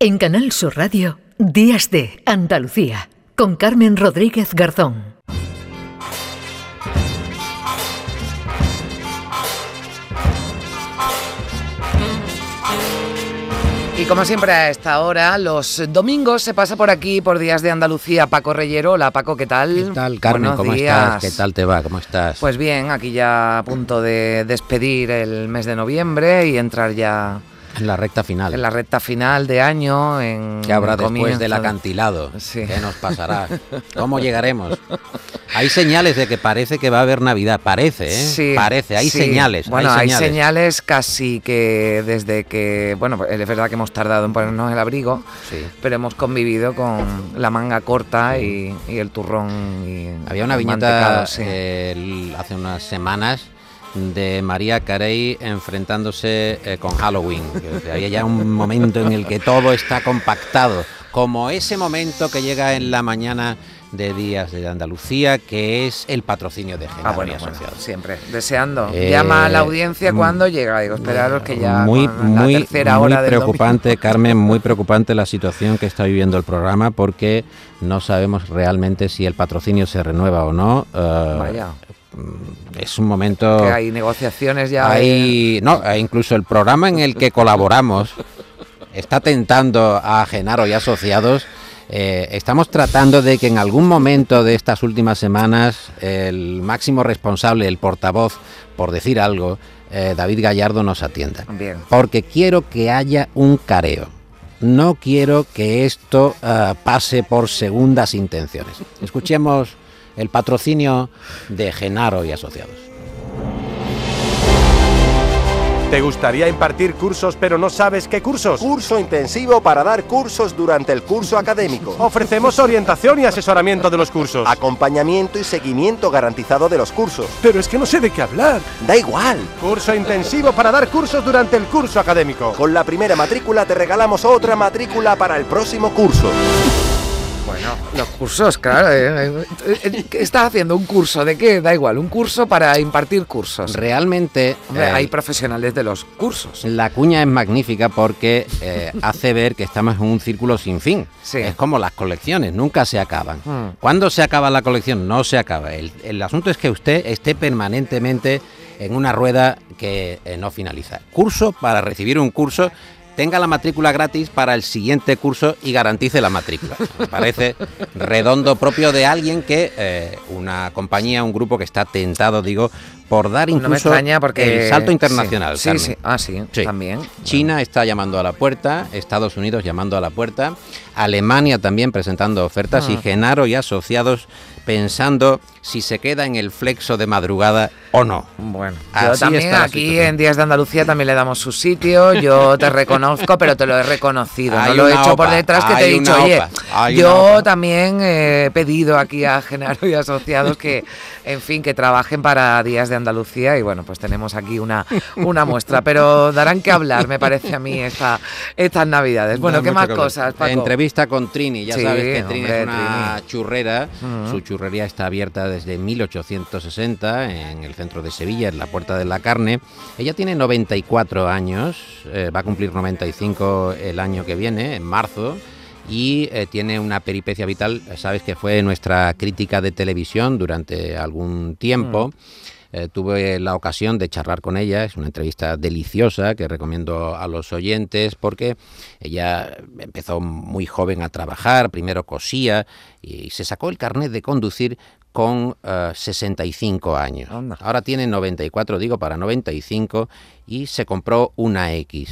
En Canal Sur Radio, Días de Andalucía, con Carmen Rodríguez Garzón. Y como siempre a esta hora, los domingos se pasa por aquí, por Días de Andalucía, Paco Reyero. Hola Paco, ¿qué tal? ¿Qué tal, Carmen? ¿Cómo estás? ¿Qué tal te va? ¿Cómo estás? Pues bien, aquí ya a punto de despedir el mes de noviembre y entrar ya en la recta final. En la recta final de año. En ¿Qué habrá después del acantilado? ¿Qué nos pasará? ¿Cómo llegaremos? Hay señales de que parece que va a haber Navidad. Parece, ¿eh? Sí, parece, hay señales. Bueno, hay señales. casi que desde que. Bueno, es verdad que hemos tardado en ponernos el abrigo, pero hemos convivido con la manga corta y, el turrón. Y Había una viñeta eh, hace unas semanas de María Carey enfrentándose eh, con Halloween. Había ya un momento en el que todo está compactado, como ese momento que llega en la mañana de Días de Andalucía, que es el patrocinio de Genaro ah, bueno, siempre, deseando. Eh, Llama a la audiencia cuando llega. Digo, esperaros que ya muy, la muy, tercera hora muy preocupante, Carmen, muy preocupante la situación que está viviendo el programa porque no sabemos realmente si el patrocinio se renueva o no. Uh, Vaya es un momento... Que hay negociaciones ya... Hay, no, incluso el programa en el que colaboramos está tentando a Genaro y asociados. Eh, estamos tratando de que en algún momento de estas últimas semanas el máximo responsable, el portavoz, por decir algo, eh, David Gallardo nos atienda. Bien. Porque quiero que haya un careo. No quiero que esto eh, pase por segundas intenciones. Escuchemos el patrocinio de Genaro y Asociados. ¿Te gustaría impartir cursos pero no sabes qué cursos? Curso intensivo para dar cursos durante el curso académico. Ofrecemos orientación y asesoramiento de los cursos. Acompañamiento y seguimiento garantizado de los cursos. Pero es que no sé de qué hablar. Da igual. Curso intensivo para dar cursos durante el curso académico. Con la primera matrícula te regalamos otra matrícula para el próximo curso. Bueno, los cursos, claro. Eh, eh, eh, ¿Estás haciendo un curso de qué? Da igual, un curso para impartir cursos. Realmente. hay profesionales de los cursos. La cuña es magnífica porque hace ver que estamos en un círculo sin fin. Es como las colecciones, nunca se acaban. Hmm. ¿Cuándo se acaba la colección? No se acaba. El, asunto es que usted esté permanentemente en una rueda que no finaliza. Curso para recibir un curso tenga la matrícula gratis para el siguiente curso y garantice la matrícula. Me parece redondo propio de alguien que, eh, una compañía, un grupo que está tentado, digo, por dar incluso porque... el salto internacional. Sí, sí, Ah, sí, también. China está llamando a la puerta, Estados Unidos llamando a la puerta, Alemania también presentando ofertas y ah. Genaro y asociados pensando si se queda en el flexo de madrugada o no. Bueno, yo también aquí en Días de Andalucía también le damos su sitio, yo te reconozco, pero te lo he reconocido, no lo he hecho por detrás que te he dicho, oye, yo también he pedido aquí a Genaro y asociados que, en fin, que trabajen para Días de Andalucía y bueno, pues tenemos aquí una, una muestra, pero darán que hablar, me parece a mí, esta, estas navidades. Bueno, ¿qué más cosas, Paco? Entrevista con Trini, ya sabes que Trini es una churrera, su churrería está abierta desde 1860 en el centro de Sevilla, en la Puerta de la Carne. Ella tiene 94 años, eh, va a cumplir 95 el año que viene, en marzo y eh, tiene una peripecia vital, sabes que fue nuestra crítica de televisión durante algún tiempo. Eh, tuve la ocasión de charlar con ella, es una entrevista deliciosa que recomiendo a los oyentes porque ella empezó muy joven a trabajar, primero cosía y se sacó el carnet de conducir con 65 eh, años. Ahora tiene 94, digo para 95, y se compró una X.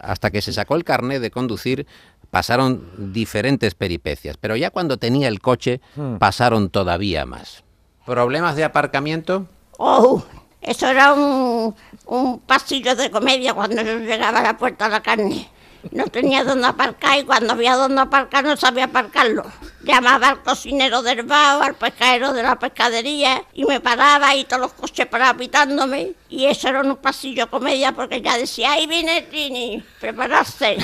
Hasta que se sacó el carnet de conducir pasaron diferentes peripecias, pero ya cuando tenía el coche hmm. pasaron todavía más. ¿Problemas de aparcamiento? Oh, eso era un, un pasillo de comedia cuando yo llegaba a la puerta de la carne. No tenía dónde aparcar y cuando había dónde aparcar no sabía aparcarlo. Llamaba al cocinero del bar, al pescadero de la pescadería y me paraba y todos los coches paraban pitándome. Y eso era un pasillo comedia porque ya decía, ahí viene Trini, prepararse.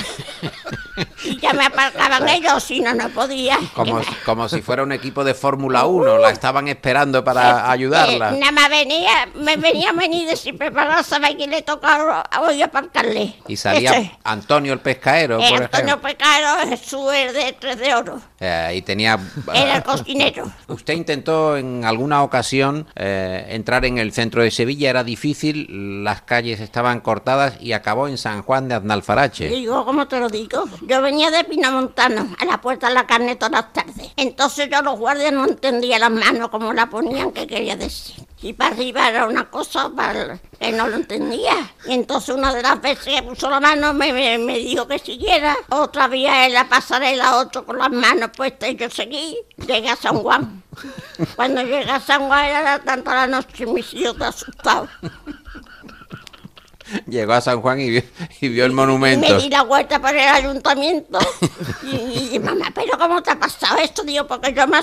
y ya me aparcaban ellos, si no, no podía. Como, como si fuera un equipo de Fórmula 1, la estaban esperando para eh, ayudarla. nada más venía, me venía a venir de si preparar, saber quién le tocaba a aparcarle. Y salía Antonio el pescaero, por Antonio el pescaero, Jesús el de tres de oro. Eh, y tenía... Era el cocinero. Usted intentó en alguna ocasión eh, entrar en el centro de Sevilla, era difícil, las calles estaban cortadas y acabó en San Juan de Aznalfarache. Digo, ¿cómo te lo digo? Yo venía de Pinamontano, a la puerta de la carne todas las tardes. Entonces yo los guardias no entendía las manos como la ponían, qué quería decir. Y para arriba era una cosa para que no lo entendía. Y entonces una de las veces que puso la mano me, me, dijo que siguiera. Otra vía en la pasarela, otro con las manos puestas y yo seguí. Llegué a San Juan. Cuando llegué a San Juan era tanta la noche me sido asustado. Llegó a San Juan y vio, el monumento. Y me di la vuelta para el ayuntamiento. y, mamá, ¿pero cómo te ha pasado esto? Digo, porque yo, me,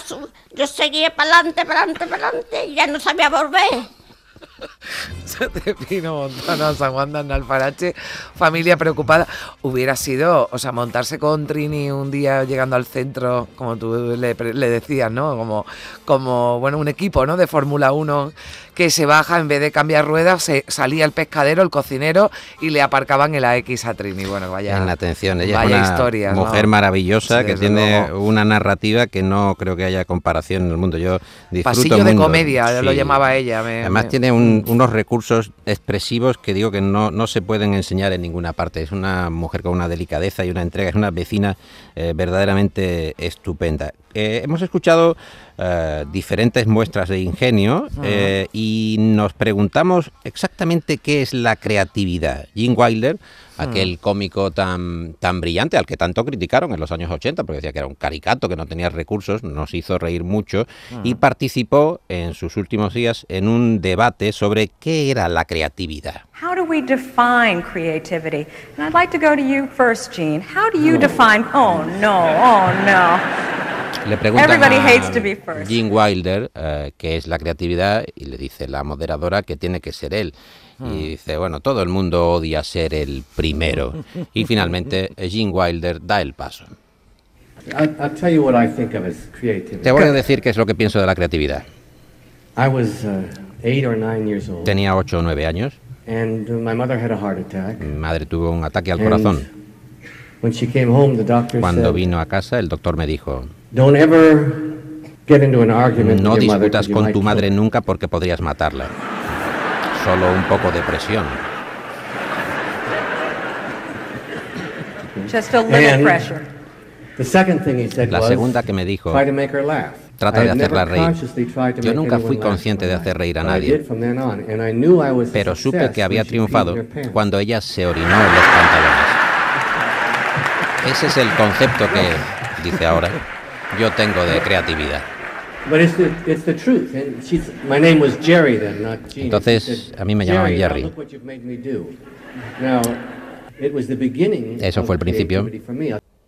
yo seguía para adelante, para adelante, para adelante y ya no sabía volver. Se te vino Montana, San Juan de Alfarache, familia preocupada. Hubiera sido, o sea, montarse con Trini un día llegando al centro, como tú le, decías, ¿no? Como, como, bueno, un equipo, ¿no? De Fórmula 1 que se baja, en vez de cambiar ruedas, se salía el pescadero, el cocinero y le aparcaban el AX a Trini. Bueno, vaya. En la atención, ella es una historia, mujer maravillosa que tiene una narrativa que no creo que haya comparación en el mundo. Yo disfruto Pasillo de comedia, lo llamaba ella. Además, tiene unos recursos expresivos que digo que no, no se pueden enseñar en ninguna parte. Es una mujer con una delicadeza y una entrega, es una vecina eh, verdaderamente estupenda. Eh, hemos escuchado eh, diferentes muestras de ingenio y nos preguntamos exactamente qué es la creatividad. Jim Wilder aquel cómico tan, tan brillante al que tanto criticaron en los años 80, porque decía que era un caricato, que no tenía recursos, nos hizo reír mucho y participó en sus últimos días en un debate sobre qué era la creatividad. How do we define creativity? And I'd like to go to you first, Gene. How do you define? Oh no, oh no. Le preguntan a Gene Wilder uh, qué es la creatividad y le dice la moderadora que tiene que ser él. Y hmm. dice, bueno, todo el mundo odia ser el primero. Y finalmente Gene Wilder da el paso. Te voy a decir qué es lo que pienso de la creatividad. Uh, Tenía 8 o 9 años. Mi madre tuvo un ataque al corazón. Cuando vino a casa, el doctor me dijo, no discutas con tu madre nunca porque podrías matarla solo un poco de presión. La segunda que me dijo, trata de hacerla reír. Yo nunca fui consciente de hacer reír a nadie, pero supe que había triunfado cuando ella se orinó en los pantalones. Ese es el concepto que, dice ahora, yo tengo de creatividad. Entonces, a mí me llamaban Jerry. Eso fue el principio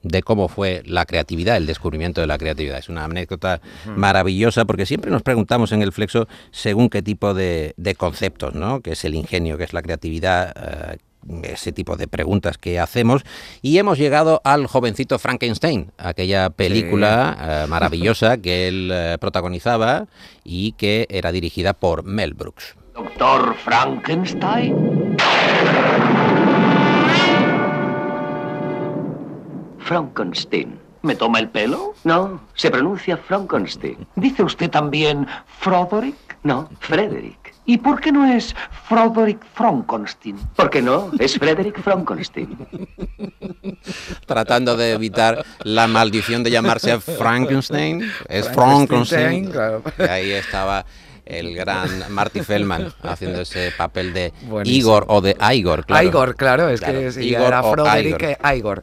de cómo fue la creatividad, el descubrimiento de la creatividad. Es una anécdota maravillosa porque siempre nos preguntamos en el flexo según qué tipo de, conceptos, ¿no? Que es el ingenio, que es la creatividad, eh, ese tipo de preguntas que hacemos y hemos llegado al jovencito Frankenstein, aquella película eh, maravillosa que él eh, protagonizaba y que era dirigida por Mel Brooks. Doctor Frankenstein. Frankenstein. ¿Me toma el pelo? No, se pronuncia Frankenstein. ¿Dice usted también Froderick? No, Frederick. ¿Y por qué no es Frederick Frankenstein? ¿Por qué no? Es Frederick Frankenstein. Tratando de evitar la maldición de llamarse Frankenstein. Es Frankenstein. Y ahí estaba el gran Marty Feldman haciendo ese papel de Igor o de Igor, claro. Igor, claro, es que Igor era Frederick Igor.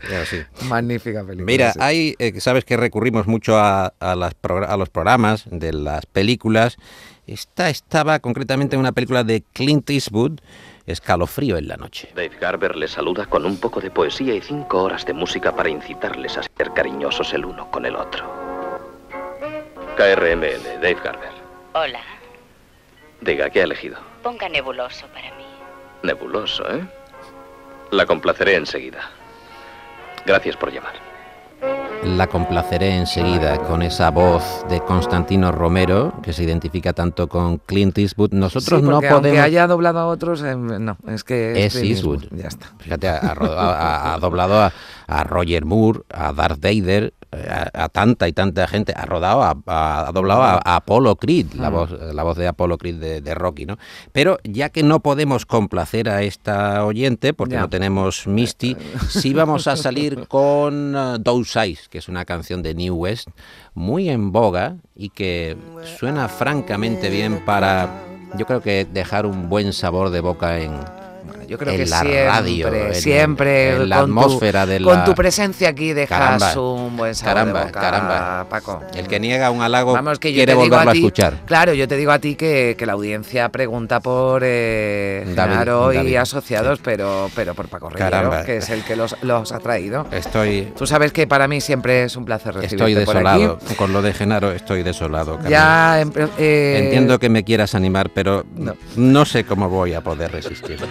Magnífica película. Mira, hay, eh, sabes que recurrimos mucho a, a, las a los programas de las películas esta estaba concretamente en una película de Clint Eastwood, Escalofrío en la noche. Dave Garber les saluda con un poco de poesía y cinco horas de música para incitarles a ser cariñosos el uno con el otro. KRML, Dave Garber. Hola. Diga, ¿qué ha elegido? Ponga nebuloso para mí. Nebuloso, ¿eh? La complaceré enseguida. Gracias por llamar. la complaceré enseguida con esa voz de Constantino Romero, que se identifica tanto con Clint Eastwood. Nosotros no podemos. Aunque haya doblado a otros, eh, no, es que es, Eastwood. Ya está. Fíjate, ha, doblado a, a Roger Moore, a Darth Vader, a, tanta y tanta gente, ha rodado, ha, doblado a, Apollo Creed, la, mm. voz, la voz de Apollo Creed de, Rocky, ¿no? Pero ya que no podemos complacer a esta oyente, porque no tenemos Misty, sí vamos a salir con uh, Those Eyes, que es una canción de New West muy en boga y que suena francamente bien para, yo creo que dejar un buen sabor de boca en, yo creo que la siempre, radio, siempre la atmósfera de la... Con tu presencia aquí dejas un buen sabor caramba, caramba. Paco. El que niega un halago Vamos, que quiere volverlo a, escuchar. Claro, yo te digo a ti que, que la audiencia pregunta por eh, y asociados, pero, pero por Paco Rivero, que es el que los, los, ha traído. Estoy... Tú sabes que para mí siempre es un placer recibirte Estoy desolado. Por aquí. Con lo de Genaro estoy desolado. Ya... Em, eh, Entiendo que me quieras animar, pero no. no sé cómo voy a poder resistir.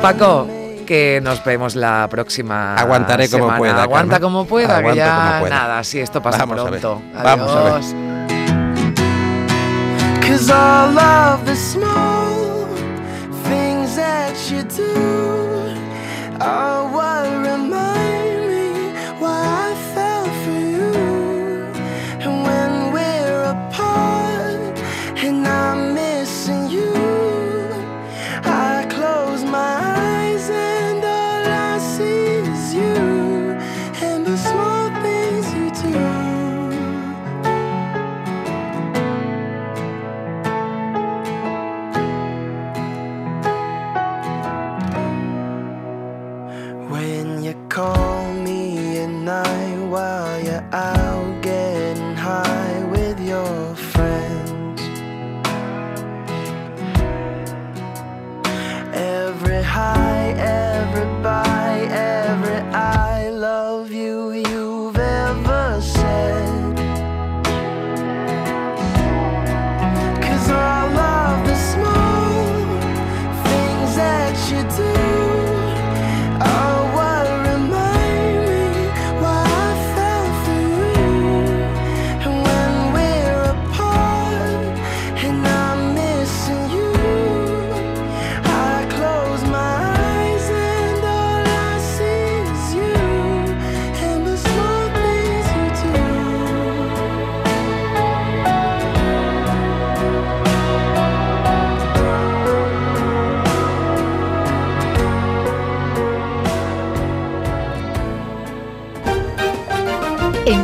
Paco, que nos vemos la próxima Aguantaré como pueda. Aguanta como pueda, que ya nada, si esto pasa pronto. A Vamos a ver. Cause all of the small things that you do